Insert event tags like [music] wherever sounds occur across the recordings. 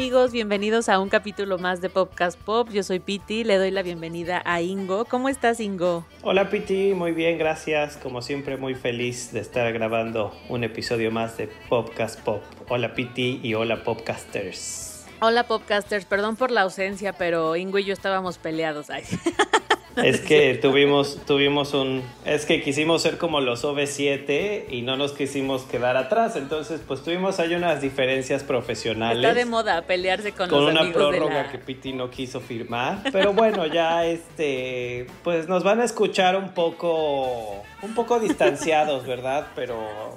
Amigos? Bienvenidos a un capítulo más de Popcast Pop. Yo soy Piti, le doy la bienvenida a Ingo. ¿Cómo estás, Ingo? Hola Piti, muy bien, gracias. Como siempre, muy feliz de estar grabando un episodio más de Popcast Pop. Hola Piti y hola Popcasters. Hola, Popcasters. Perdón por la ausencia, pero Ingo y yo estábamos peleados. Ay. [laughs] Es [laughs] que tuvimos, tuvimos un... Es que quisimos ser como los OV7 y no nos quisimos quedar atrás. Entonces, pues tuvimos ahí unas diferencias profesionales. Está de moda pelearse con, con los una de prórroga la... que Piti no quiso firmar. Pero bueno, ya este... Pues nos van a escuchar un poco... Un poco distanciados, ¿verdad? Pero...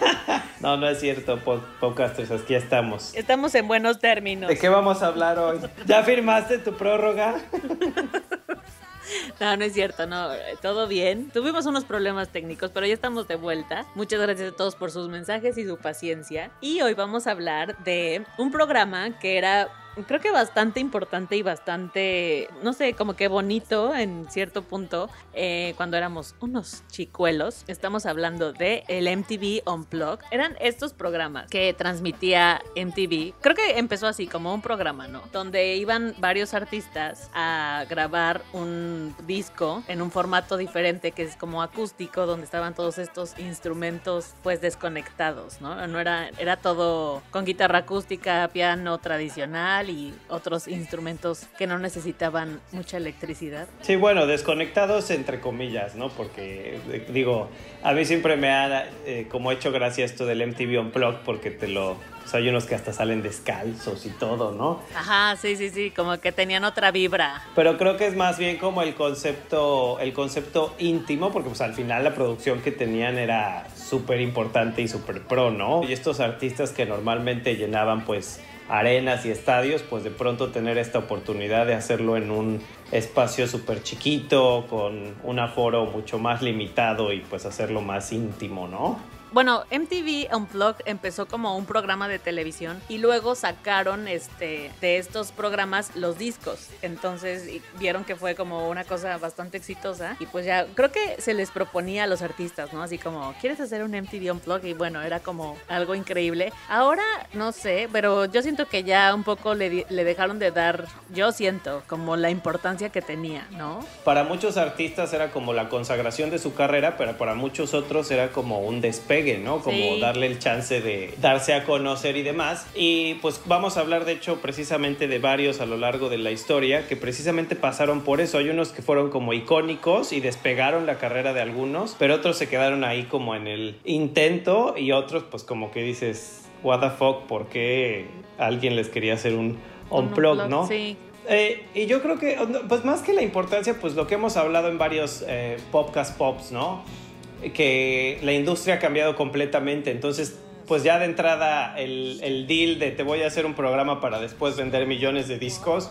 [laughs] no, no es cierto, po- podcasters, aquí estamos. Estamos en buenos términos. ¿De qué vamos a hablar hoy? ¿Ya firmaste tu prórroga? [laughs] [laughs] No, no es cierto, no, todo bien. Tuvimos unos problemas técnicos, pero ya estamos de vuelta. Muchas gracias a todos por sus mensajes y su paciencia. Y hoy vamos a hablar de un programa que era creo que bastante importante y bastante, no sé, como que bonito en cierto punto eh, cuando éramos unos chicuelos. Estamos hablando de el MTV Unplugged. Eran estos programas que transmitía MTV. Creo que empezó así como un programa, ¿no? Donde iban varios artistas a grabar un disco en un formato diferente que es como acústico, donde estaban todos estos instrumentos pues desconectados, ¿no? No era, era todo con guitarra acústica, piano tradicional y otros instrumentos que no necesitaban mucha electricidad. Sí, bueno, desconectados entre comillas, ¿no? Porque, eh, digo, a mí siempre me ha eh, como hecho gracia esto del MTV Unplugged porque te lo... O sea, hay unos que hasta salen descalzos y todo, ¿no? Ajá, sí, sí, sí, como que tenían otra vibra. Pero creo que es más bien como el concepto, el concepto íntimo, porque pues al final la producción que tenían era súper importante y súper pro, ¿no? Y estos artistas que normalmente llenaban pues arenas y estadios, pues de pronto tener esta oportunidad de hacerlo en un espacio súper chiquito, con un aforo mucho más limitado y pues hacerlo más íntimo, ¿no? Bueno, MTV Unplugged empezó como un programa de televisión y luego sacaron este de estos programas los discos. Entonces vieron que fue como una cosa bastante exitosa y pues ya creo que se les proponía a los artistas, ¿no? Así como, ¿quieres hacer un MTV Unplugged? Y bueno, era como algo increíble. Ahora no sé, pero yo siento que ya un poco le, le dejaron de dar, yo siento, como la importancia que tenía, ¿no? Para muchos artistas era como la consagración de su carrera, pero para muchos otros era como un despegue, ¿no? Como Sí. darle el chance de darse a conocer y demás. Y pues vamos a hablar de hecho precisamente de varios a lo largo de la historia que precisamente pasaron por eso. Hay unos que fueron como icónicos y despegaron la carrera de algunos, pero otros se quedaron ahí como en el intento y otros pues como que dices, what the fuck, ¿por qué alguien les quería hacer un Un unplug, no? Sí. Eh, y yo creo que, pues más que la importancia, pues lo que hemos hablado en varios eh, podcast pops, ¿no? Que la industria ha cambiado completamente, entonces, pues ya de entrada el, el deal de te voy a hacer un programa para después vender millones de discos,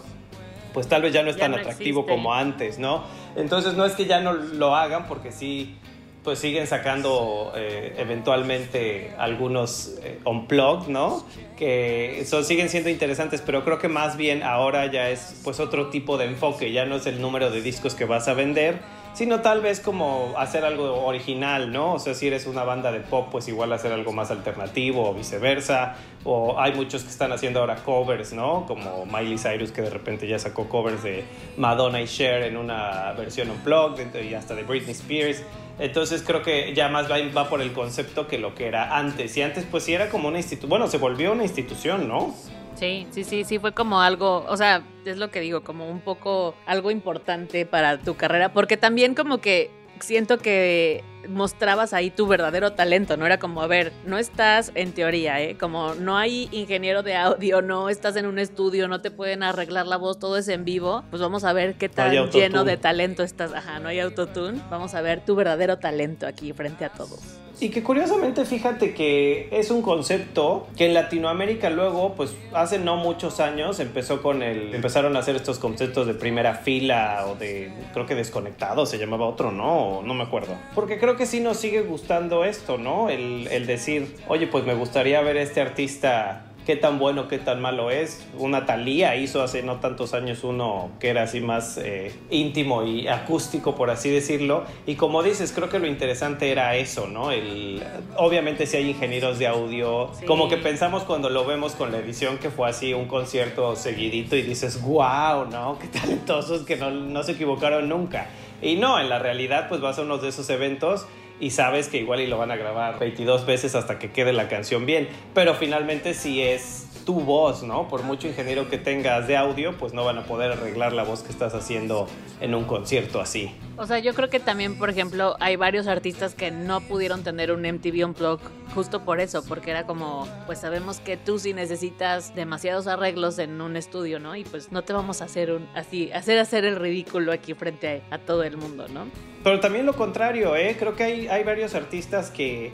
pues tal vez ya no es Ya tan no atractivo existe. como antes, ¿no? Entonces no es que ya no lo hagan porque sí, pues siguen sacando eh, eventualmente algunos eh, unplugged, ¿no? Que son, siguen siendo interesantes, pero creo que más bien ahora ya es pues otro tipo de enfoque, ya no es el número de discos que vas a vender, sino tal vez como hacer algo original, ¿no? O sea, si eres una banda de pop, pues igual hacer algo más alternativo o viceversa. O hay muchos que están haciendo ahora covers, ¿no? Como Miley Cyrus que de repente ya sacó covers de Madonna y Cher en una versión unplugged y hasta de Britney Spears. Entonces creo que ya más va, va por el concepto que lo que era antes. Y antes pues sí era como una institución, bueno, se volvió una institución, ¿no? Sí, sí, sí, sí, fue como algo, o sea, es lo que digo, como un poco algo importante para tu carrera, porque también como que siento que mostrabas ahí tu verdadero talento, no era como, a ver, no estás en teoría, ¿eh? Como no hay ingeniero de audio, no estás en un estudio, no te pueden arreglar la voz, todo es en vivo, pues vamos a ver qué tan lleno de talento estás, ajá, no hay autotune, vamos a ver tu verdadero talento aquí frente a todos. Y que curiosamente fíjate que es un concepto que en Latinoamérica luego, pues hace no muchos años empezó con el, empezaron a hacer estos conceptos de primera fila o de, creo que desconectado se llamaba otro, ¿no? No me acuerdo. Porque creo que sí nos sigue gustando esto, ¿no? El, el decir, oye, pues me gustaría ver a este artista qué tan bueno, qué tan malo es. Una Thalía hizo hace no tantos años uno que era así más eh, íntimo y acústico, por así decirlo. Y como dices, creo que lo interesante era eso, ¿no? El, obviamente si hay ingenieros de audio, como que pensamos cuando lo vemos con la edición que fue así un concierto seguidito y dices, wow, ¿no? Qué talentosos que no, no se equivocaron nunca. Y no, en la realidad pues vas a uno de esos eventos y sabes que igual y lo van a grabar 22 veces hasta que quede la canción bien, pero finalmente si es tu voz, ¿no? Por mucho ingeniero que tengas de audio, pues no van a poder arreglar la voz que estás haciendo en un concierto así. O sea, yo creo que también, por ejemplo, hay varios artistas que no pudieron tener un MTV Unplugged justo por eso, porque era como, pues sabemos que tú sí necesitas demasiados arreglos en un estudio, ¿no? Y pues no te vamos a hacer un así, hacer hacer el ridículo aquí frente a, a todo el mundo, ¿no? Pero también lo contrario, ¿eh? Creo que hay, hay varios artistas que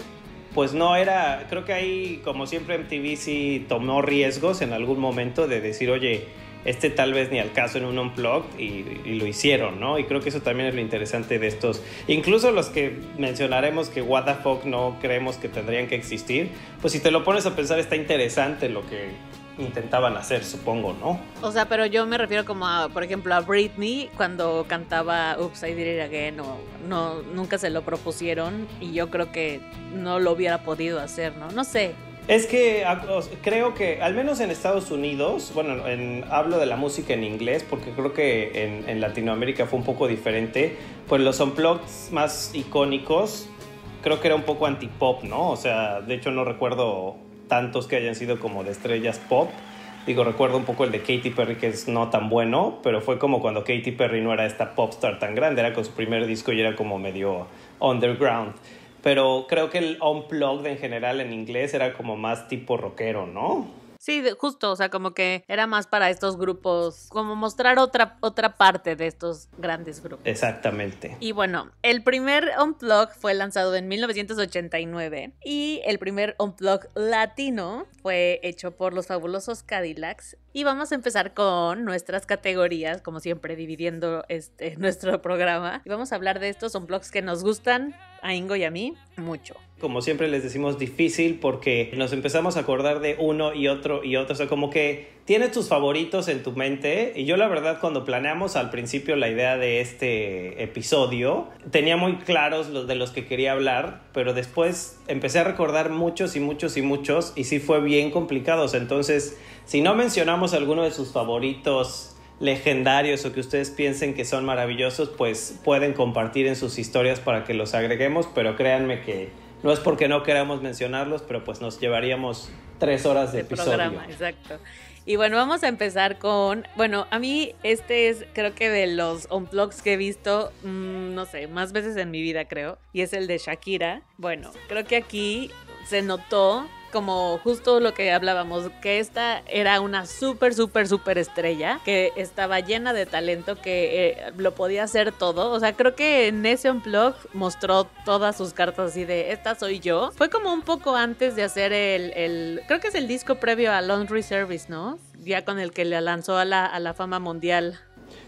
pues no era, creo que ahí como siempre MTV sí tomó riesgos en algún momento de decir, oye, este tal vez ni al caso en un unplugged y, lo hicieron, ¿no? Y creo que eso también es lo interesante de estos, incluso los que mencionaremos que what the fuck no creemos que tendrían que existir, pues si te lo pones a pensar está interesante lo que intentaban hacer, supongo, ¿no? O sea, pero yo me refiero como a, por ejemplo, a Britney cuando cantaba Oops, I Did It Again, o no, nunca se lo propusieron y yo creo que no lo hubiera podido hacer, ¿no? No sé. Es que creo que, al menos en Estados Unidos, bueno, en, hablo de la música en inglés porque creo que en, en Latinoamérica fue un poco diferente, pues los unplugged más icónicos creo que era un poco anti-pop, ¿no? O sea, de hecho no recuerdo tantos que hayan sido como de estrellas pop. Digo, recuerdo un poco el de Katy Perry, que es no tan bueno, pero fue como cuando Katy Perry no era esta pop star tan grande, era con su primer disco y era como medio underground. Pero creo que el unplugged en general en inglés era como más tipo rockero, ¿no? Sí, justo, o sea, como que era más para estos grupos, como mostrar otra, otra parte de estos grandes grupos. Exactamente. Y bueno, el primer Unplug fue lanzado en 1989 y el primer Unplug latino fue hecho por los fabulosos Cadillacs. Y vamos a empezar con nuestras categorías, como siempre, dividiendo este, [laughs] nuestro programa. Y vamos a hablar de estos Unplugs que nos gustan a Ingo y a mí mucho como siempre les decimos, difícil porque nos empezamos a acordar de uno y otro y otro. O sea, como que tienes tus favoritos en tu mente. Y yo la verdad cuando planeamos al principio la idea de este episodio, tenía muy claros los de los que quería hablar, pero después empecé a recordar muchos y muchos y muchos y sí fue bien complicado. Entonces, si no mencionamos alguno de sus favoritos legendarios o que ustedes piensen que son maravillosos, pues pueden compartir en sus historias para que los agreguemos, pero créanme que no es porque no queramos mencionarlos, pero pues nos llevaríamos tres horas de, episodio. Programa, exacto. Y bueno, vamos a empezar con, bueno, a mí este es creo que de los unplugs que he visto, mmm, no sé, más veces en mi vida creo, y es el de Shakira. Bueno, creo que aquí se notó como justo lo que hablábamos, que esta era una súper, súper, súper estrella, que estaba llena de talento, que eh, lo podía hacer todo. O sea, creo que en ese unplug mostró todas sus cartas así de, esta soy yo. Fue como un poco antes de hacer el, creo que es el disco previo a Laundry Service, ¿no? Ya con el que le lanzó a la, a la fama mundial.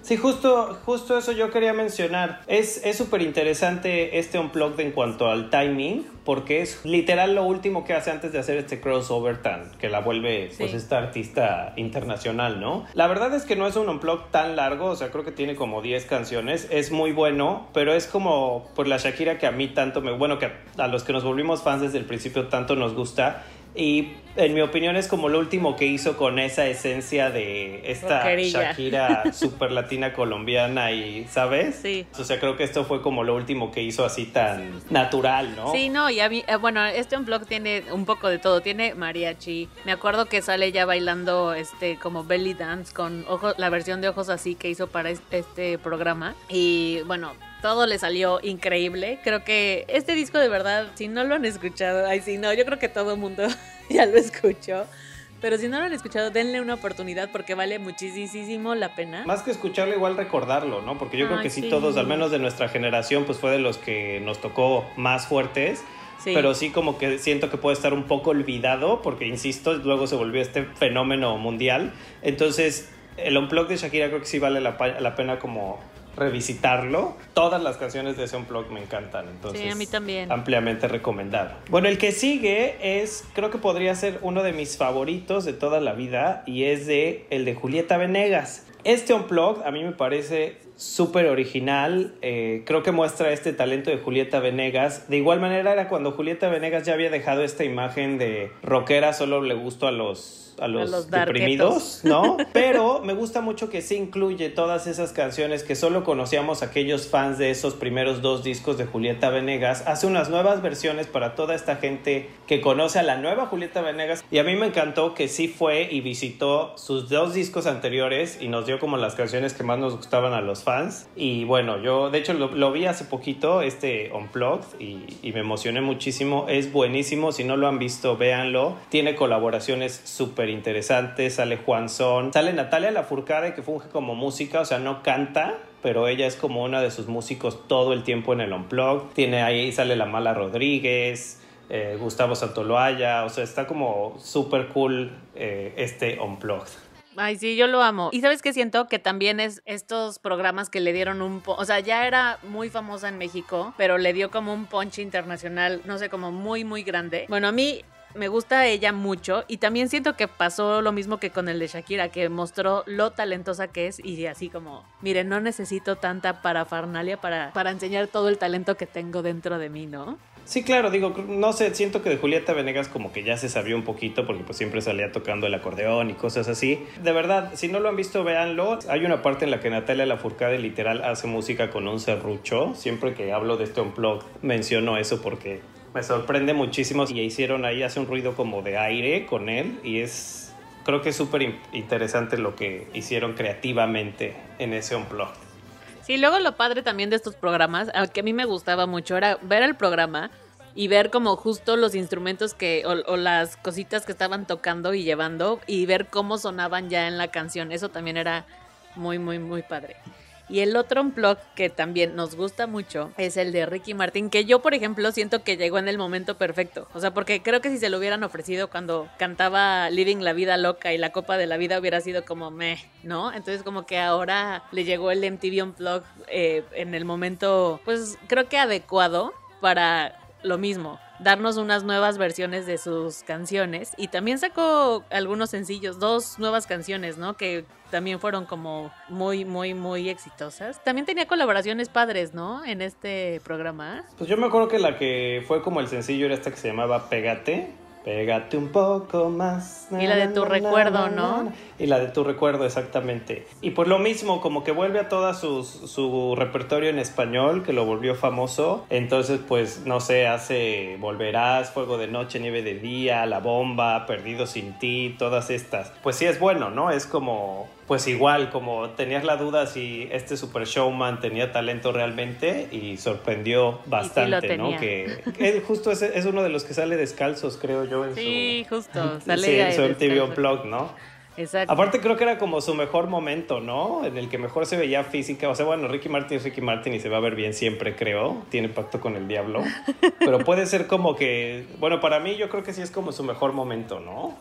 Sí, justo, justo eso yo quería mencionar. Es súper interesante este unplugged en cuanto al timing, porque es literal lo último que hace antes de hacer este crossover tan que la vuelve pues esta artista internacional, ¿no? La verdad es que no es un unplugged tan largo, o sea, creo que tiene como 10 canciones, es muy bueno, pero es como por la Shakira que a mí tanto me, bueno, que a los que nos volvimos fans desde el principio tanto nos gusta y en mi opinión es como lo último que hizo con esa esencia de esta. Shakira [laughs] super latina colombiana y, ¿sabes? Sí. O sea, creo que esto fue como lo último que hizo así tan natural, ¿no? Sí, no, y a mí, eh, bueno, este unplug tiene un poco de todo. Tiene mariachi. Me acuerdo que sale ya bailando este como belly dance con ojos, la versión de ojos así que hizo para es- este programa. Y bueno, todo le salió increíble. Creo que este disco de verdad, si no lo han escuchado, ay, sí, no, yo creo que todo el mundo [laughs] ya lo escuchó. Pero si no lo han escuchado, denle una oportunidad porque vale muchísimo la pena. Más que escucharlo, igual recordarlo, ¿no? Porque yo creo Ay, que sí, sí. todos, al menos de nuestra generación, pues fue de los que nos tocó más fuertes. Sí. Pero sí como que siento que puede estar un poco olvidado, porque insisto, luego se volvió este fenómeno mundial. Entonces, el Unplugged de Shakira creo que sí vale la pena como revisitarlo. Todas las canciones de ese Unplugged me encantan, entonces Sí, a mí también. ampliamente recomendado. Bueno, el que sigue es, creo que podría ser uno de mis favoritos de toda la vida y es de el de Julieta Venegas. Este Unplugged a mí me parece súper original, eh, creo que muestra este talento de Julieta Venegas. De igual manera era cuando Julieta Venegas ya había dejado esta imagen de rockera, solo le gustó a los, a los, los deprimidos, ¿no? [laughs] Pero me gusta mucho que sí incluye todas esas canciones que solo conocíamos aquellos fans de esos primeros dos discos de Julieta Venegas. Hace unas nuevas versiones para toda esta gente que conoce a la nueva Julieta Venegas. Y a mí me encantó que sí fue y visitó sus dos discos anteriores y nos dio como las canciones que más nos gustaban a los fans. Y bueno, yo de hecho lo, lo vi hace poquito, este Unplugged, y, y me emocioné muchísimo. Es buenísimo, si no lo han visto, véanlo. Tiene colaboraciones súper interesantes, sale Juan Son, sale Natalia Lafourcade que funge como música, o sea, no canta, pero ella es como una de sus músicos todo el tiempo en el Unplugged. Tiene ahí, sale la Mala Rodríguez, eh, Gustavo Santoloaya, o sea, está como súper cool eh, este Unplugged. Ay, sí, yo lo amo. Y sabes qué siento que también es estos programas que le dieron un, o sea, ya era muy famosa en México, pero le dio como un punch internacional, no sé, como muy muy grande. Bueno, a mí me gusta ella mucho y también siento que pasó lo mismo que con el de Shakira, que mostró lo talentosa que es y así como, miren, no necesito tanta parafernalia para para enseñar todo el talento que tengo dentro de mí, ¿no? Sí, claro, digo, no sé, siento que de Julieta Venegas como que ya se sabía un poquito porque pues siempre salía tocando el acordeón y cosas así. De verdad, si no lo han visto, véanlo. Hay una parte en la que Natalia Lafourcade literal hace música con un serrucho. Siempre que hablo de este unplug menciono eso porque me sorprende muchísimo y hicieron ahí, hace un ruido como de aire con él y es... Creo que es súper in- interesante lo que hicieron creativamente en ese unplug. Sí, luego lo padre también de estos programas, aunque a mí me gustaba mucho, era ver el programa y ver como justo los instrumentos que, o las cositas que estaban tocando y llevando y ver cómo sonaban ya en la canción. Eso también era muy, muy, muy padre. Y el otro unplug que también nos gusta mucho es el de Ricky Martin, que yo, por ejemplo, siento que llegó en el momento perfecto. O sea, porque creo que si se lo hubieran ofrecido cuando cantaba Living la Vida Loca y la Copa de la Vida hubiera sido como meh, ¿no? Entonces, como que ahora le llegó el MTV Unplug eh, en el momento, pues creo que adecuado para lo mismo, darnos unas nuevas versiones de sus canciones y también sacó algunos sencillos, dos nuevas canciones, ¿no? Que también fueron como muy, muy, muy exitosas. También tenía colaboraciones padres, ¿no? En este programa. Pues yo me acuerdo que la que fue como el sencillo era esta que se llamaba Pégate. Pégate un poco más. Y la de Tu Recuerdo, ¿no? Y la de tu recuerdo, exactamente. Y pues lo mismo, como que vuelve a toda su, su repertorio en español, que lo volvió famoso. Entonces, pues, no sé, hace Volverás, Fuego de Noche, Nieve de Día, La Bomba, Perdido sin ti, todas estas. Pues sí es bueno, ¿no? Es como, pues igual, como tenías la duda si este super showman tenía talento realmente y sorprendió bastante, ¿no? tenía. Que, que él justo es, es uno de los que sale descalzos, creo yo, en Sí, su... justo. [laughs] Sale sí, en su MTV. Unplugged, ¿no? Exacto. Aparte creo que era como su mejor momento, ¿no? En el que mejor se veía física. O sea, bueno, Ricky Martin es Ricky Martin y se va a ver bien siempre, creo. Tiene pacto con el diablo. [laughs] Pero puede ser como que... Bueno, para mí yo creo que sí es como su mejor momento, ¿no?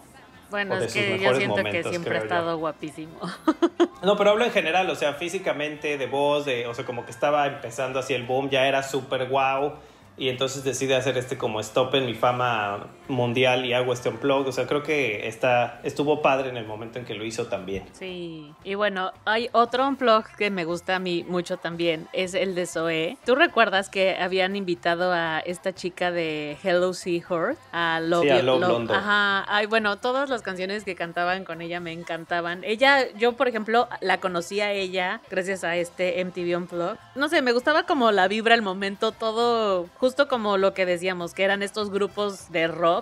Bueno, es que yo siento que siempre ha yo. estado guapísimo. [laughs] No, pero hablo en general, o sea, físicamente, de voz, de, o sea, como que estaba empezando así el boom, ya era súper guau. Y entonces decide hacer este como stop en mi fama mundial y hago este unplug. O sea, creo que está, estuvo padre en el momento en que lo hizo también. Sí, y bueno, hay otro unplug que me gusta a mí mucho también, es el de Zoe. ¿Tú recuerdas que habían invitado a esta chica de Hello Seahorse? A Love, Sí, a Love Londo. Ajá, ay, bueno, todas las canciones que cantaban con ella me encantaban. Ella, yo por ejemplo, la conocí a ella gracias a este MTV Unplugged. No sé, me gustaba como la vibra, el momento, todo justo como lo que decíamos, que eran estos grupos de rock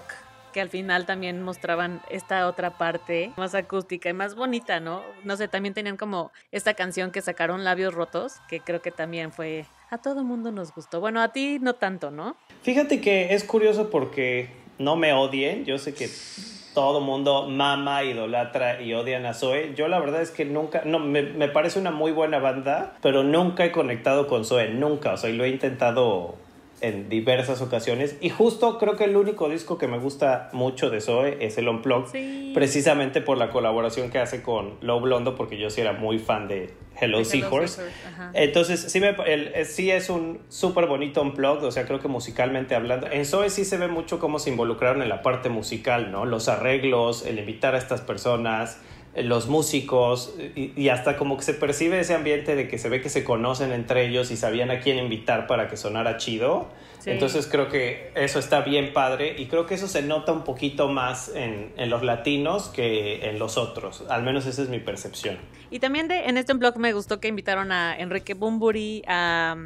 que al final también mostraban esta otra parte más acústica y más bonita, ¿no? No sé, también tenían como esta canción que sacaron Labios Rotos, que creo que también fue a todo mundo nos gustó. Bueno, a ti no tanto, ¿no? Fíjate que es curioso porque no me odien. Yo sé que todo mundo mama, idolatra y odian a Zoe. Yo la verdad es que nunca, no, me, parece una muy buena banda, pero nunca he conectado con Zoe, nunca. O sea, lo he intentado en diversas ocasiones. Y justo creo que el único disco que me gusta mucho de Zoe es el Unplugged, Sí. precisamente por la colaboración que hace con Low Blondo, porque yo sí era muy fan de Hello De Hello Seahorse. Entonces, sí, me, el- eh, sí es un súper bonito unplugged, o sea, creo que musicalmente hablando. En Zoe sí se ve mucho cómo se involucraron en la parte musical, ¿no? Los arreglos, el invitar a estas personas, los músicos, y, y hasta como que se percibe ese ambiente de que se ve que se conocen entre ellos y sabían a quién invitar para que sonara chido. Sí. Entonces creo que eso está bien padre y creo que eso se nota un poquito más en, en los latinos que en los otros. Al menos esa es mi percepción. Y también de, en este blog me gustó que invitaron a Enrique Bumburi, a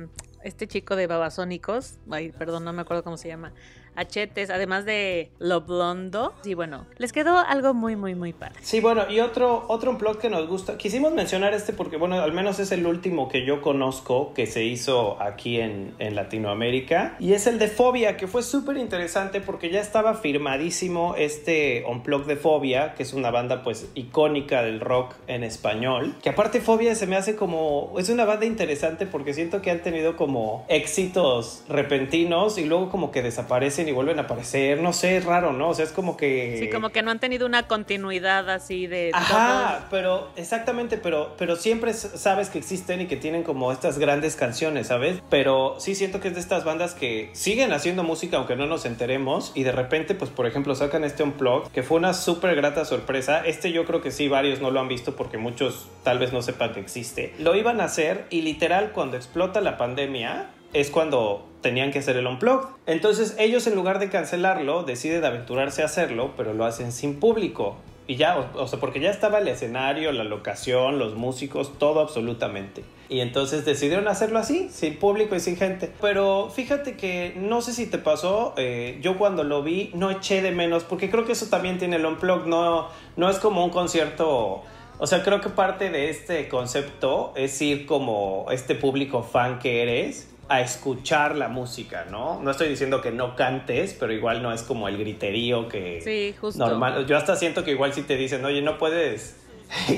este chico de Babasónicos, ay, perdón, no me acuerdo cómo se llama, a Chetes, además de Lo Blondo. Y bueno, les quedó algo muy, muy, muy padre. Sí, bueno, y otro, otro unplug que nos gusta. Quisimos mencionar este porque, bueno, al menos es el último que yo conozco que se hizo aquí en, en Latinoamérica. Y es el de Fobia, que fue súper interesante porque ya estaba firmadísimo este unplug de Fobia, que es una banda pues icónica del rock en español. Que aparte Fobia se me hace como... Es una banda interesante porque siento que han tenido como éxitos repentinos y luego como que desaparecen y vuelven a aparecer. No sé, es raro, ¿no? O sea, es como que... Sí, como que no han tenido una continuidad así de... Ajá, pero exactamente, pero, pero siempre sabes que existen y que tienen como estas grandes canciones, ¿sabes? Pero sí siento que es de estas bandas que siguen haciendo música aunque no nos enteremos y de repente, pues por ejemplo, sacan este Unplugged que fue una súper grata sorpresa. Este yo creo que sí, varios no lo han visto porque muchos tal vez no sepan que existe. Lo iban a hacer y literal cuando explota la pandemia es cuando tenían que hacer el unplug. Entonces ellos en lugar de cancelarlo deciden aventurarse a hacerlo, pero lo hacen sin público. Y ya, o, sea, porque ya estaba el escenario, la locación, los músicos, todo absolutamente. Y entonces decidieron hacerlo así, sin público y sin gente. Pero fíjate que no sé si te pasó, eh, yo cuando lo vi no eché de menos, porque creo que eso también tiene el unplug, no, no es como un concierto o sea, creo que parte de este concepto es ir como este público fan que eres a escuchar la música, ¿no? No estoy diciendo que no cantes, pero igual no es como el griterío que Sí, justo. normal. Yo hasta siento que igual si te dicen, oye, no puedes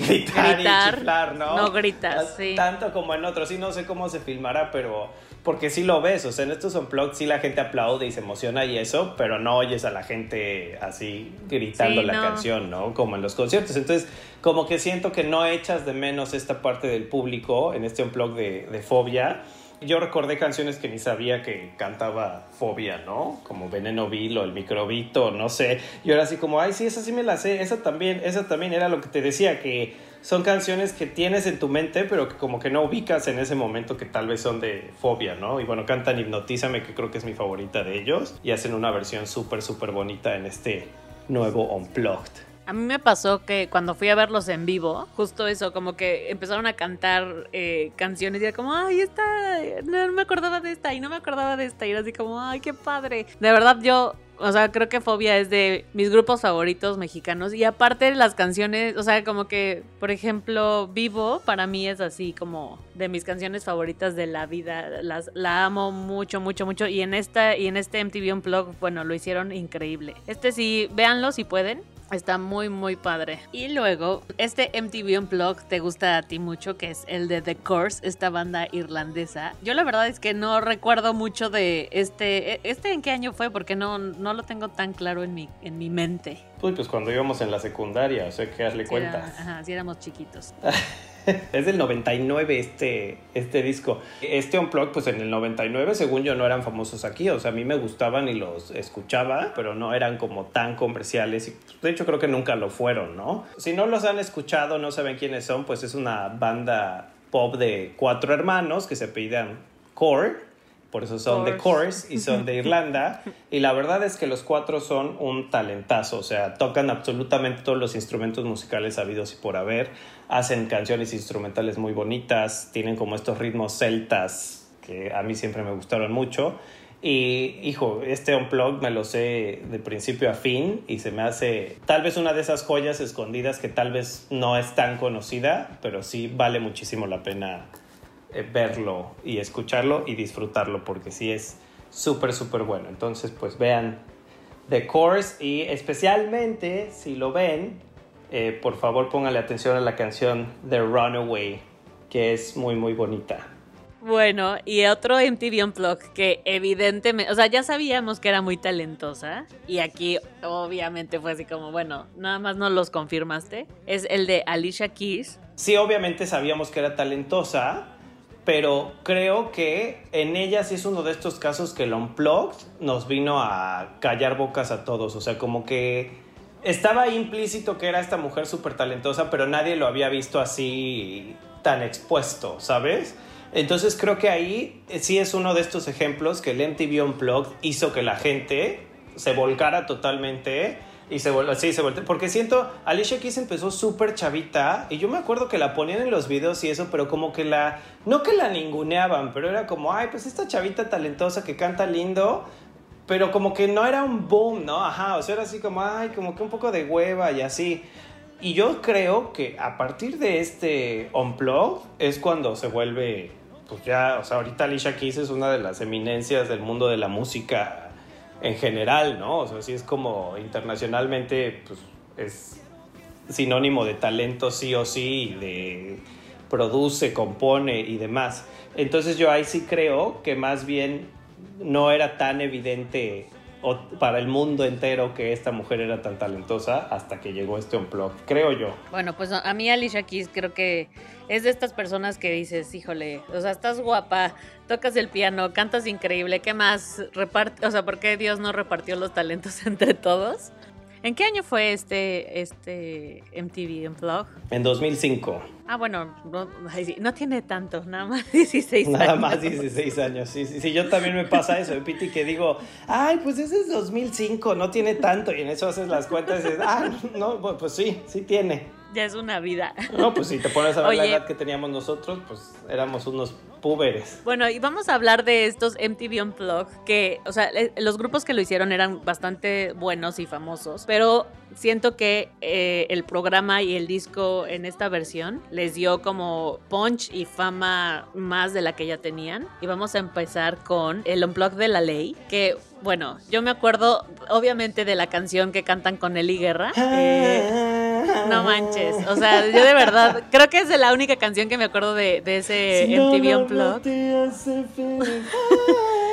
gritar, [laughs] Gritar, y chiflar, ¿no? no gritas, sí. Tanto como en otros, sí, no sé cómo se filmará, pero porque sí lo ves, o sea, en estos unplugged sí la gente aplaude y se emociona y eso, pero no oyes a la gente así gritando Sí, la no. canción, ¿no? Como en los conciertos. Entonces, como que siento que no echas de menos esta parte del público en este unplug de, de Fobia. Yo recordé canciones que ni sabía que cantaba Fobia, ¿no? Como Veneno Vil o El Microbito, no sé. Yo era así como, ay, sí, esa sí me la sé, esa también, esa también era lo que te decía, que son canciones que tienes en tu mente, pero que como que no ubicas en ese momento que tal vez son de Fobia, ¿no? Y bueno, cantan Hipnotízame, que creo que es mi favorita de ellos, y hacen una versión súper, súper bonita en este nuevo Unplugged. A mí me pasó que cuando fui a verlos en vivo, justo eso, como que empezaron a cantar eh, canciones y era como, ay, esta, no me acordaba de esta y no me acordaba de esta y era así como, ay, qué padre. De verdad yo, o sea, creo que Fobia es de mis grupos favoritos mexicanos y aparte las canciones, o sea, como que, por ejemplo, Vivo para mí es así como de mis canciones favoritas de la vida, las, la amo mucho, mucho, mucho y en esta y en este MTV Unplugged, bueno, lo hicieron increíble. Este sí, véanlo si pueden. Está muy, muy padre. Y luego, este MTV Unplugged te gusta a ti mucho, que es el de The Course, esta banda irlandesa. Yo la verdad es que no recuerdo mucho de este. ¿Este en qué año fue? Porque no, no lo tengo tan claro en mi, en mi mente. Uy, pues cuando íbamos en la secundaria, o sea, que hazle Sí, cuenta. era- ajá, sí éramos chiquitos. [laughs] es del 99 este, este disco. Este Unplugged, pues en el 99, según yo, no eran famosos aquí. O sea, a mí me gustaban y los escuchaba, pero no eran como tan comerciales. Y pues, de hecho, creo que nunca lo fueron, ¿no? Si no los han escuchado, no saben quiénes son, pues es una banda pop de cuatro hermanos que se apellidan Core por eso son de Course y son de Irlanda. Y la verdad es que los cuatro son un talentazo, o sea, tocan absolutamente todos los instrumentos musicales habidos y por haber, hacen canciones instrumentales muy bonitas, tienen como estos ritmos celtas que a mí siempre me gustaron mucho. Y, hijo, este Unplugged me lo sé de principio a fin y se me hace tal vez una de esas joyas escondidas que tal vez no es tan conocida, pero sí vale muchísimo la pena eh, verlo y escucharlo y disfrutarlo porque sí es súper, súper bueno. Entonces, pues vean The Course y especialmente si lo ven, eh, por favor pónganle atención a la canción The Runaway, que es muy, muy bonita. Bueno, y otro MTV Unplugged que evidentemente, o sea, ya sabíamos que era muy talentosa y aquí obviamente fue así como, bueno, nada más no los confirmaste, es el de Alicia Keys. Sí, obviamente sabíamos que era talentosa, pero creo que en ella sí es uno de estos casos que el Unplugged nos vino a callar bocas a todos, o sea, como que estaba implícito que era esta mujer súper talentosa, pero nadie lo había visto así tan expuesto, ¿sabes? Entonces creo que ahí sí es uno de estos ejemplos que el MTV Unplugged hizo que la gente se volcara totalmente y se vuelve, sí, se vuelve. Porque siento, Alicia Keys empezó súper chavita. Y yo me acuerdo que la ponían en los videos y eso, pero como que la. No que la ninguneaban, pero era como, ay, pues esta chavita talentosa que canta lindo. Pero como que no era un boom, ¿no? Ajá, o sea, era así como, ay, como que un poco de hueva y así. Y yo creo que a partir de este Unplugged es cuando se vuelve, pues ya, o sea, ahorita Alicia Keys es una de las eminencias del mundo de la música en general, ¿no? O sea, sí es como internacionalmente, pues es sinónimo de talento sí o sí, de produce, compone y demás. Entonces yo ahí sí creo que más bien no era tan evidente para el mundo entero que esta mujer era tan talentosa hasta que llegó este unplug, creo yo. Bueno, pues a mí Alicia Keys creo que es de estas personas que dices, híjole, o sea, estás guapa, tocas el piano, cantas increíble, ¿qué más? Reparte, o sea, ¿por qué Dios no repartió los talentos [laughs] entre todos? ¿En qué año fue este, este MTV Unplugged? En 2005. Ah, bueno, no, tiene tanto, nada más [laughs] 16 años. Nada más 16 años, sí, sí, sí, yo también me pasa eso, Piti, que digo, ay, pues ese es 2005, no tiene tanto, y en eso haces las cuentas y dices, ah, no, pues sí, sí tiene. Ya es una vida. No, pues si te pones a ver la edad que teníamos nosotros, pues éramos unos púberes. Bueno, y vamos a hablar de estos MTV Unplugged, que, o sea, los grupos que lo hicieron eran bastante buenos y famosos, pero siento que eh, el programa y el disco en esta versión les dio como punch y fama más de la que ya tenían. Y vamos a empezar con el Unplugged de la Ley, que bueno, yo me acuerdo obviamente de la canción que cantan con Eli Guerra. Eh, [laughs] no manches, o sea, yo de verdad [laughs] creo que es de la única canción que me acuerdo de, ese MTV Unplugged. [laughs]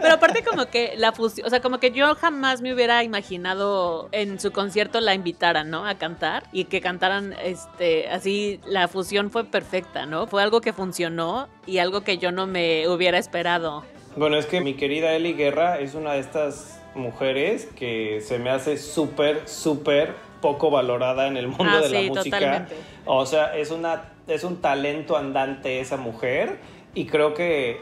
Pero aparte como que la fusión, o sea, como que yo jamás me hubiera imaginado en su concierto la invitaran, ¿no? A cantar y que cantaran, este, así, la fusión fue perfecta, ¿no? Fue algo que funcionó y algo que yo no me hubiera esperado. Bueno, es que mi querida Eli Guerra es una de estas mujeres que se me hace súper, súper poco valorada en el mundo ah, de la música. Totalmente. O sea, es una es un talento andante esa mujer y creo que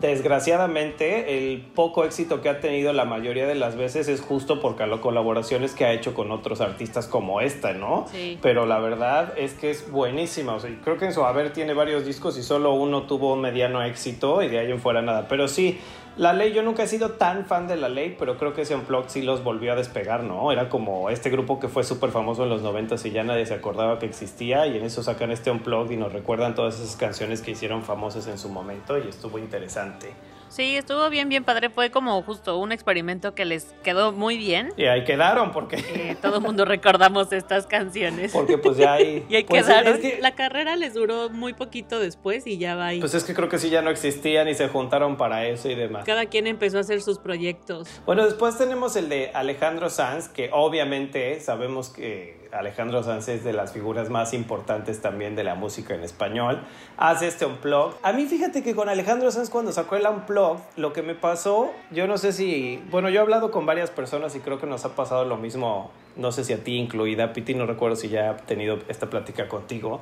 desgraciadamente el poco éxito que ha tenido la mayoría de las veces es justo por las colaboraciones que ha hecho con otros artistas como esta, ¿no? Sí. Pero la verdad es que es buenísima. O sea, creo que en su haber tiene varios discos y solo uno tuvo un mediano éxito y de ahí en fuera nada. Pero sí, la ley, yo nunca he sido tan fan de la ley, pero creo que ese Unplugged sí los volvió a despegar, ¿no? Era como este grupo que fue súper famoso en los 90 y ya nadie se acordaba que existía y en eso sacan este Unplugged y nos recuerdan todas esas canciones que hicieron famosas en su momento y estuvo interesante. Sí, estuvo bien, bien padre. Fue como justo un experimento que les quedó muy bien. Y ahí quedaron, porque. Eh, todo el mundo recordamos estas canciones. Porque pues ya ahí. [laughs] y ahí pues, quedaron. La carrera les duró muy poquito después y ya va ahí. Pues es que creo que sí ya no existían y se juntaron para eso y demás. Cada quien empezó a hacer sus proyectos. Bueno, después tenemos el de Alejandro Sanz, que obviamente sabemos que Alejandro Sanz es de las figuras más importantes también de la música en español. Hace este unplug. A mí fíjate que con Alejandro Sanz cuando sacó el unplug, lo que me pasó, yo no sé si, bueno, yo he hablado con varias personas y creo que nos ha pasado lo mismo, no sé si a ti incluida, Piti, no recuerdo si ya he tenido esta plática contigo,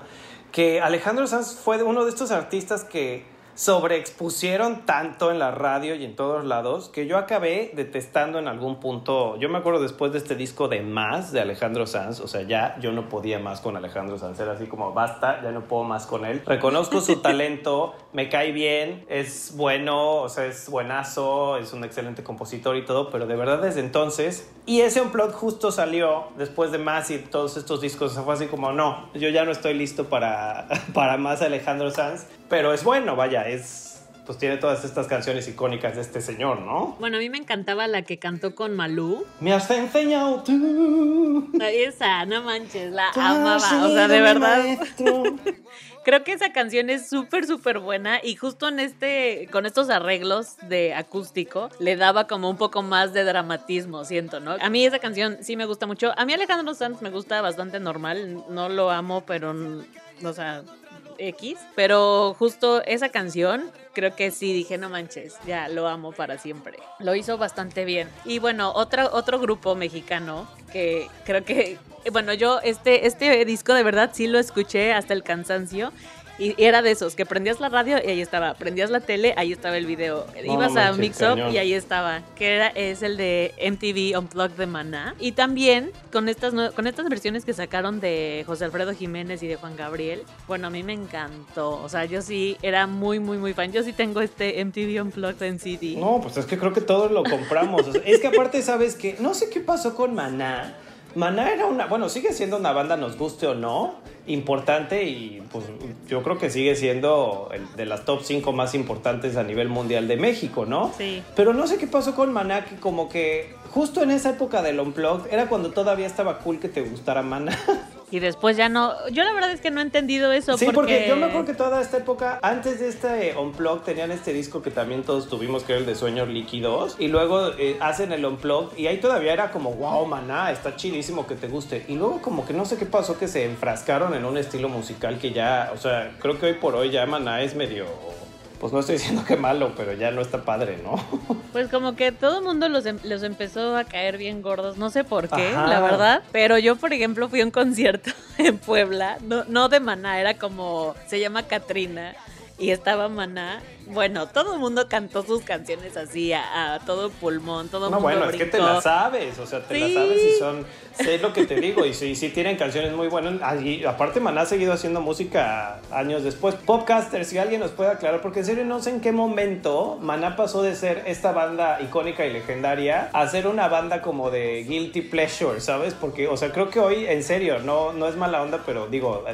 que Alejandro Sanz fue uno de estos artistas que sobreexpusieron tanto en la radio y en todos lados que yo acabé detestando en algún punto. Yo me acuerdo después de este disco de Más de Alejandro Sanz, o sea, ya yo no podía más con Alejandro Sanz, era así como basta, ya no puedo más con él. Reconozco su talento, [laughs] me cae bien, es bueno, o sea, es buenazo, es un excelente compositor y todo, pero de verdad desde entonces, y ese Unplugged justo salió después de Más y todos estos discos, o sea, fue así como no, yo ya no estoy listo para, [laughs] para más Alejandro Sanz, pero es bueno, vaya, es pues tiene todas estas canciones icónicas de este señor, ¿no? Bueno, a mí me encantaba la que cantó con Malú. Me has enseñado tú. Esa, no manches, la amaba. O sea, de verdad. [laughs] Creo que esa canción es súper, súper buena y justo en este, con estos arreglos de acústico, le daba como un poco más de dramatismo, siento, ¿no? A mí esa canción sí me gusta mucho. A mí Alejandro Sanz me gusta bastante normal, no lo amo, pero, o sea, X, pero justo esa canción creo que sí dije, no manches, ya lo amo para siempre. Lo hizo bastante bien. Y bueno, otro, otro grupo mexicano que creo que, bueno, yo este, este disco de verdad sí lo escuché hasta el cansancio y era de esos, que prendías la radio y ahí estaba, prendías la tele, ahí estaba el video. Ibas a Mix Up y ahí estaba, que era, es el de MTV Unplugged de Maná. Y también con estas, con estas versiones que sacaron de José Alfredo Jiménez y de Juan Gabriel, bueno, a mí me encantó. O sea, yo sí era muy, muy, muy fan. Yo sí tengo este MTV Unplugged en CD. No, pues es que creo que todos lo compramos. es que aparte, ¿sabes que No sé qué pasó con Maná. Maná era una, bueno, sigue siendo una banda, nos guste o no, importante y pues yo creo que sigue siendo el de las top 5 más importantes a nivel mundial de México, ¿no? Sí. Pero no sé qué pasó con Maná, que como que justo en esa época del Unplugged era cuando todavía estaba cool que te gustara Maná. [laughs] Y después ya no. Yo la verdad es que no he entendido eso. Sí, porque, yo me acuerdo que toda esta época, antes de este Unplugged, tenían este disco que también todos tuvimos, que era el de Sueños Líquidos. Y luego eh, hacen el Unplugged. Y ahí todavía era como, wow, maná, está chidísimo que te guste. Y luego, como que no sé qué pasó, que se enfrascaron en un estilo musical que ya, o sea, creo que hoy por hoy ya maná es medio pues no estoy diciendo que malo, pero ya no está padre, ¿no? Pues como que todo el mundo los, em, los, empezó a caer bien gordos, no sé por qué, la verdad. Pero yo, por ejemplo, fui a un concierto [laughs] en Puebla, no, no de Maná, era como, se llama Katrina, y estaba Maná bueno, todo el mundo cantó sus canciones así a, todo pulmón, todo no, mundo bueno, es que te las sabes, o sea, te las sabes y son, sé lo que te digo, y sí, sí tienen canciones muy buenas. Y aparte Maná ha seguido haciendo música años después. Popcaster, si alguien nos puede aclarar, porque en serio no sé en qué momento Maná pasó de ser esta banda icónica y legendaria a ser una banda como de guilty pleasure, ¿sabes? Porque, o sea, creo que hoy, en serio, no, no es mala onda, pero digo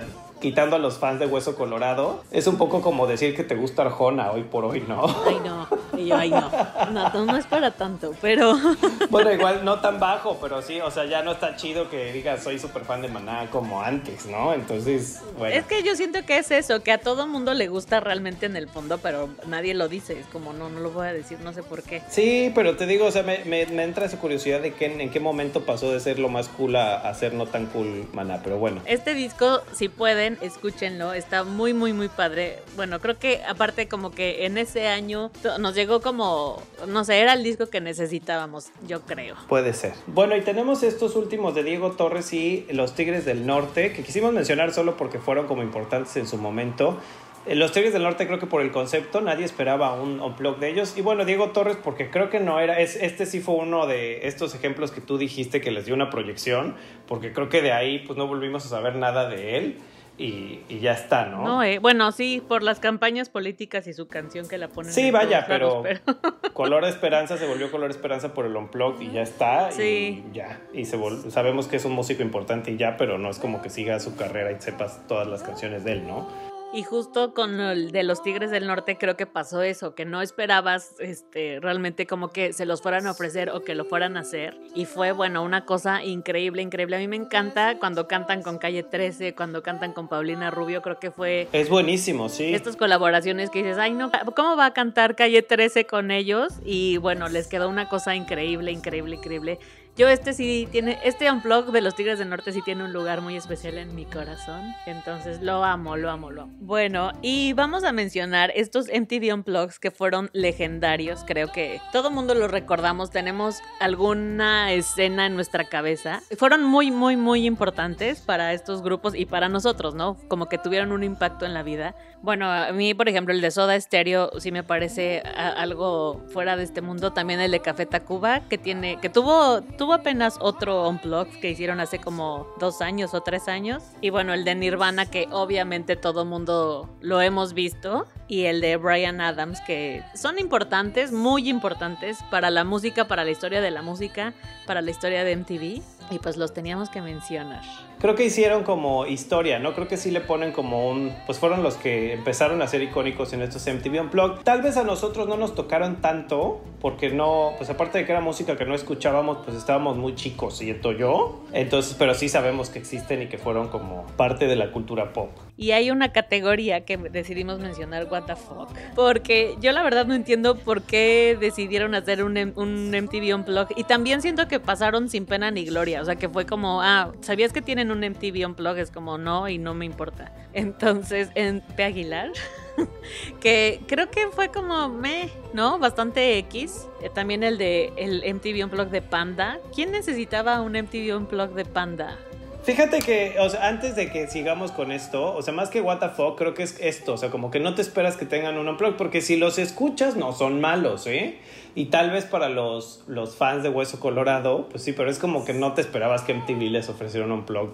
quitando a los fans de Hueso Colorado, es un poco como decir que te gusta Arjona hoy por hoy, ¿no? Ay, no. Y yo, ay, no. No, no es para tanto, pero. [laughs] Bueno, igual no tan bajo, pero sí, o sea, ya no está chido que digas soy súper fan de Maná como antes, ¿no? Entonces, bueno. Es que yo siento que es eso, que a todo mundo le gusta realmente en el fondo, pero nadie lo dice. Es como, no, no lo voy a decir, no sé por qué. Sí, pero te digo, o sea, me, me, entra esa curiosidad de que en, qué momento pasó de ser lo más cool a, a ser no tan cool Maná, pero bueno. Este disco, si pueden, escúchenlo, está muy, muy, muy padre. Bueno, creo que aparte como que en ese año nos llegó como, no sé, era el disco que necesitábamos, yo creo. Puede ser. Bueno, y tenemos estos últimos de Diego Torres y los Tigres del Norte, que quisimos mencionar solo porque fueron como importantes en su momento. Eh, los Tigres del Norte creo que por el concepto nadie esperaba un unplug de ellos. Y bueno, Diego Torres porque creo que no era, es, este sí fue uno de estos ejemplos que tú dijiste que les dio una proyección, porque creo que de ahí pues no volvimos a saber nada de él y, ya está, ¿no? No, eh, bueno, sí, por las campañas políticas y su canción que la ponen. Sí, vaya, pero, [laughs] Color de Esperanza se volvió Color de Esperanza por el Unplugged y ya está. Sí. Y ya. Y se sabemos que es un músico importante y ya, pero no es como que siga su carrera y sepas todas las canciones de él, ¿no? Y justo con el de los Tigres del Norte creo que pasó eso, que no esperabas este, realmente como que se los fueran a ofrecer o que lo fueran a hacer. Y fue, bueno, una cosa increíble, increíble. A mí me encanta cuando cantan con Calle 13, cuando cantan con Paulina Rubio, creo que fue... Es buenísimo, sí. Estas colaboraciones que dices, ay no, ¿cómo va a cantar Calle 13 con ellos? Y bueno, les quedó una cosa increíble, increíble, increíble. Yo este sí tiene, este unplug de los Tigres del Norte sí tiene un lugar muy especial en mi corazón. Entonces lo amo, lo amo, lo amo. Bueno, y vamos a mencionar estos MTV Unplugs que fueron legendarios. Creo que todo mundo los recordamos. Tenemos alguna escena en nuestra cabeza. Fueron muy, muy, muy importantes para estos grupos y para nosotros, ¿no? Como que tuvieron un impacto en la vida. Bueno, a mí, por ejemplo, el de Soda Stereo sí me parece algo fuera de este mundo. También el de Café Tacuba, que tiene, que tuvo, tuvo apenas otro unplug que hicieron hace como dos años o tres años. Y bueno, el de Nirvana, que obviamente todo mundo lo hemos visto. Y el de Brian Adams, que son importantes, muy importantes para la música, para la historia de la música, para la historia de MTV. Y pues los teníamos que mencionar creo que hicieron como historia, ¿no? Creo que sí le ponen como un, pues fueron los que empezaron a ser icónicos en estos MTV Unplugged. Tal vez a nosotros no nos tocaron tanto, porque no, pues aparte de que era música que no escuchábamos, pues estábamos muy chicos, ¿cierto yo? Entonces, pero sí sabemos que existen y que fueron como parte de la cultura pop. Y hay una categoría que decidimos mencionar, what the fuck. Porque yo la verdad no entiendo por qué decidieron hacer un, un MTV Unplugged. Y también siento que pasaron sin pena ni gloria. O sea, que fue como, ah, ¿sabías que tienen un MTV Unplugged es como no y no me importa. Entonces, en P. Aguilar, [laughs] que creo que fue como me, ¿no? Bastante X. Eh, también el de el MTV Unplugged de Panda. ¿Quién necesitaba un MTV Unplugged de Panda? Fíjate que, o sea, antes de que sigamos con esto, o sea, más que what the fuck, creo que es esto, o sea, como que no te esperas que tengan un unplug, porque si los escuchas no son malos, ¿eh? Y tal vez para los, los fans de Hueso Colorado, pues sí, pero es como que no te esperabas que MTV les ofreciera un unplug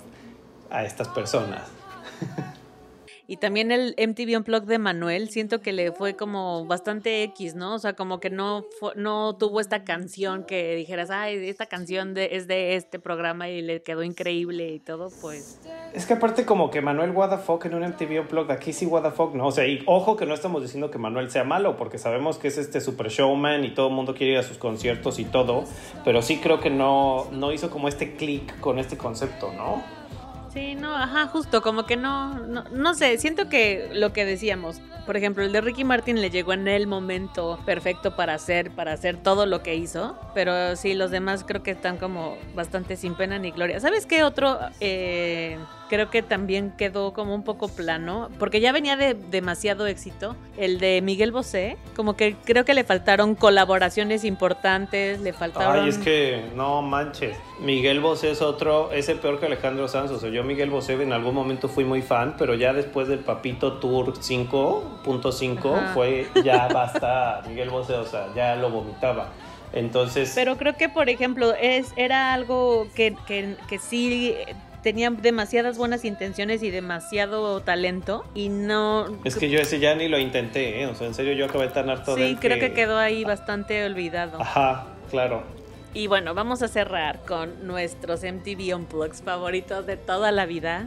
a estas personas. [laughs] Y también el MTV Unplugged de Manuel, siento que le fue como bastante X, ¿no? O sea, como que no, no tuvo esta canción que dijeras, ay, esta canción de, es de este programa y le quedó increíble y todo, pues. Es que aparte como que Manuel What en un MTV Unplugged, aquí sí What ¿no? O sea, y ojo que no estamos diciendo que Manuel sea malo, porque sabemos que es este super showman y todo el mundo quiere ir a sus conciertos y todo, pero sí creo que no, no hizo como este click con este concepto, ¿no? Sí, no, ajá, justo, como que no, no, no sé, siento que lo que decíamos, por ejemplo, el de Ricky Martin le llegó en el momento perfecto para hacer, para hacer todo lo que hizo, pero sí, los demás creo que están como bastante sin pena ni gloria. ¿Sabes qué otro? Eh, creo que también quedó como un poco plano, porque ya venía de demasiado éxito. El de Miguel Bosé, como que creo que le faltaron colaboraciones importantes, le faltaron... Ay, es que no manches. Miguel Bosé es otro, ese peor que Alejandro Sanz. O sea, yo Miguel Bosé en algún momento fui muy fan, pero ya después del Papito Tour 5.5 fue ya basta Miguel Bosé, o sea, ya lo vomitaba. Entonces. Pero creo que, por ejemplo, es, era algo que, que, que sí tenía demasiadas buenas intenciones y demasiado talento y no... Es que yo ese ya ni lo intenté, ¿eh? O sea, en serio yo acabé tan harto sí, de Sí, creo que... quedó ahí bastante olvidado. Ajá, claro. Y bueno, vamos a cerrar con nuestros MTV Unplugs favoritos de toda la vida.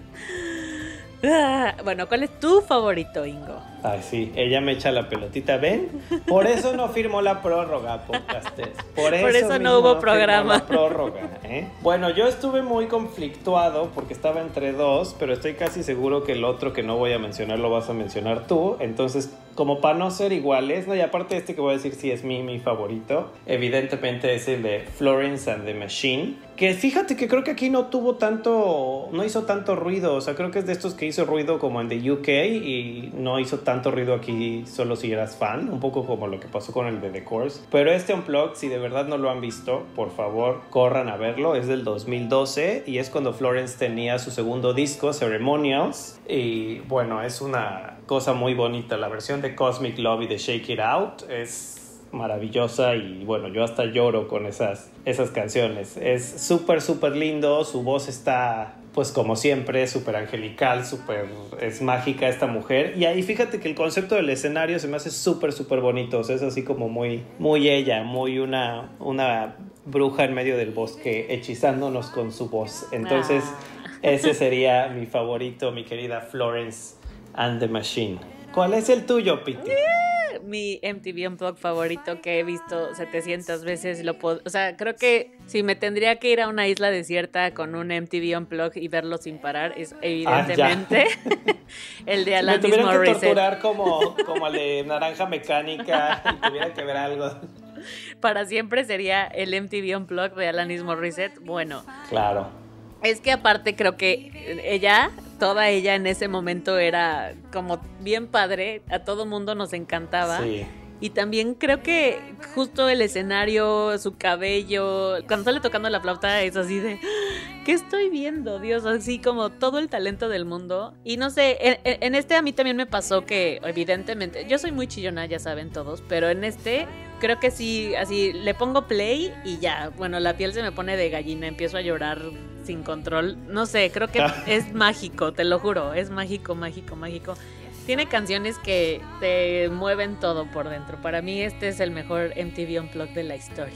Ah, bueno, ¿cuál es tu favorito, Ingo? Ay, sí, ella me echa la pelotita, ¿ven? Por eso no firmó la prórroga, podcasters. Por eso, Por eso no hubo programa. La prórroga, ¿eh? Bueno, yo estuve muy conflictuado porque estaba entre dos, pero estoy casi seguro que el otro que no voy a mencionar lo vas a mencionar tú. Entonces, como para no ser iguales, ¿no? Y aparte este que voy a decir sí es mi, mi favorito, evidentemente es el de Florence and the Machine. Que fíjate que creo que aquí no tuvo tanto, no hizo tanto ruido, o sea, creo que es de estos que hizo ruido como en The UK y no hizo tanto ruido aquí solo si eras fan, un poco como lo que pasó con el de The Course. Pero este Unplugged, si de verdad no lo han visto, por favor corran a verlo, es del 2012 y es cuando Florence tenía su segundo disco, Ceremonials, y bueno, es una cosa muy bonita, la versión de Cosmic Love y de Shake It Out es maravillosa y bueno, yo hasta lloro con esas, esas canciones. Es súper, súper lindo, su voz está pues como siempre, súper angelical, súper, es mágica esta mujer. Y ahí fíjate que el concepto del escenario se me hace súper, súper bonito, es así como muy, muy ella, muy una, una bruja en medio del bosque, hechizándonos con su voz. Entonces, ah. ese [laughs] sería mi favorito, mi querida Florence and the Machine. ¿Cuál es el tuyo, Piti? Mi MTV Unplugged favorito que he visto 700 veces. Lo puedo, o sea, creo que si me tendría que ir a una isla desierta con un MTV Unplugged y verlo sin parar, es evidentemente [laughs] el de Alanis si me que torturar como, como el de Naranja Mecánica y tuviera que ver algo. para siempre sería el MTV Unplugged de Alanis Morissette. Bueno, Claro. es que aparte creo que ella, toda ella en ese momento era como bien padre, a todo mundo nos encantaba. Sí. Y también creo que justo el escenario, su cabello, cuando sale tocando la flauta es así de, ¿qué estoy viendo? Dios, así como todo el talento del mundo. Y no sé, en, en este a mí también me pasó que evidentemente, yo soy muy chillona, ya saben todos, pero en este creo que sí, así le pongo play y ya, bueno, la piel se me pone de gallina, empiezo a llorar sin control. No sé, creo que es mágico, te lo juro, es mágico, mágico, mágico. Tiene canciones que te mueven todo por dentro. Para mí este es el mejor MTV Unplugged de la historia.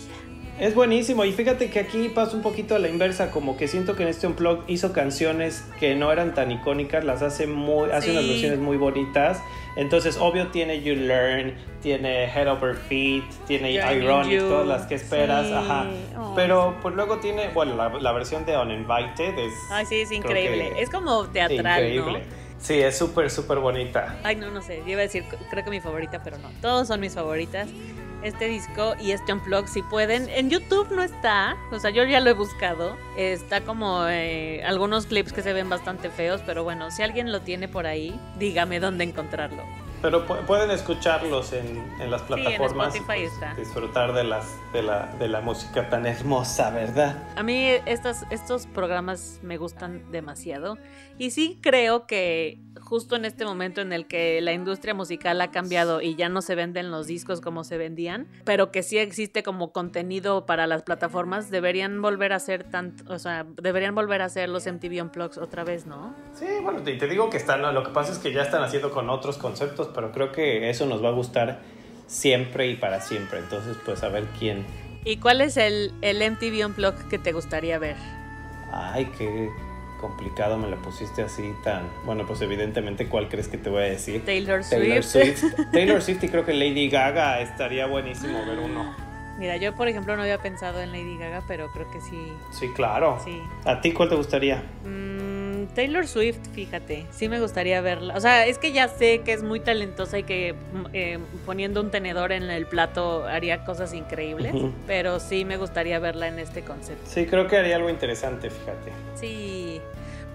Es buenísimo y fíjate que aquí pasa un poquito a la inversa, como que siento que en este Unplugged hizo canciones que no eran tan icónicas, las hace muy, hace Sí. unas versiones muy bonitas. Entonces, obvio tiene You Learn, tiene Head Over Feet, tiene Ironic, todas las que esperas, Sí. ajá. Oh. Pero pues luego tiene, bueno, la, la versión de Uninvited es Ay, sí, es increíble. que- Es como teatral, increíble. ¿no? Sí, es súper, súper bonita. Ay, no, no sé. Yo iba a decir, creo que mi favorita, pero no. Todos son mis favoritas. Este disco y este Unplugged, si pueden. En YouTube no está. O sea, yo ya lo he buscado. Está como eh, algunos clips que se ven bastante feos. Pero bueno, si alguien lo tiene por ahí, dígame dónde encontrarlo. Pero pu- pueden escucharlos en, en las en plataformas. y, Spotify pues, está. Disfrutar de, las, de, la, de la música tan hermosa, ¿verdad? A mí estas, estos programas me gustan demasiado y sí creo que justo en este momento en el que la industria musical ha cambiado y ya no se venden los discos como se vendían, pero que sí existe como contenido para las plataformas, deberían volver a hacer tanto, o sea, deberían volver a hacer los MTV Unplugged otra vez, ¿no? Sí, bueno, y te digo que están, lo que pasa es que ya están haciendo con otros conceptos, pero creo que eso nos va a gustar siempre y para siempre. Entonces, pues a ver quién. ¿Y cuál es el, el MTV Unplugged que te gustaría ver? Ay, qué complicado me la pusiste así tan. Bueno, pues evidentemente, ¿cuál crees que te voy a decir? Taylor Swift. Taylor Swift. [laughs] Taylor Swift y creo que Lady Gaga estaría buenísimo ver uno. Mira, yo por ejemplo no había pensado en Lady Gaga, pero creo que sí. Sí, claro. Sí. ¿A ti cuál te gustaría? Mm, Taylor Swift, fíjate, sí me gustaría verla. O sea, es que ya sé que es muy talentosa y que mm, eh, poniendo un tenedor en el plato haría cosas increíbles, pero sí me gustaría verla en este concepto. Sí, creo que haría algo interesante, fíjate. Sí.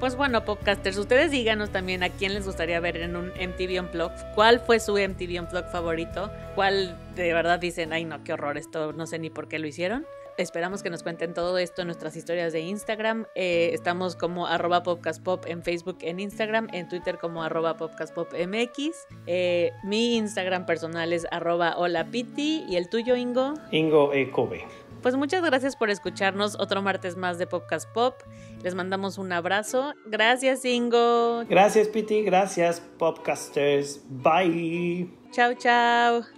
Pues bueno, podcasters, ustedes díganos también a quién les gustaría ver en un MTV Unplugged. ¿Cuál fue su MTV Unplugged favorito? ¿Cuál de verdad dicen, ay no, qué horror esto, no sé ni por qué lo hicieron? Esperamos que nos cuenten todo esto en nuestras historias de Instagram. Eh, estamos como arroba podcastpop en Facebook, en Instagram, en Twitter como arroba podcastpopmx. Eh, mi Instagram personal es arroba holapiti y el tuyo, Ingo. Ingo E. Kobe. Pues muchas gracias por escucharnos otro martes más de Podcast Pop. Les mandamos un abrazo. Gracias, Ingo. Gracias, Piti. Gracias, podcasters. Bye. Chao, chao.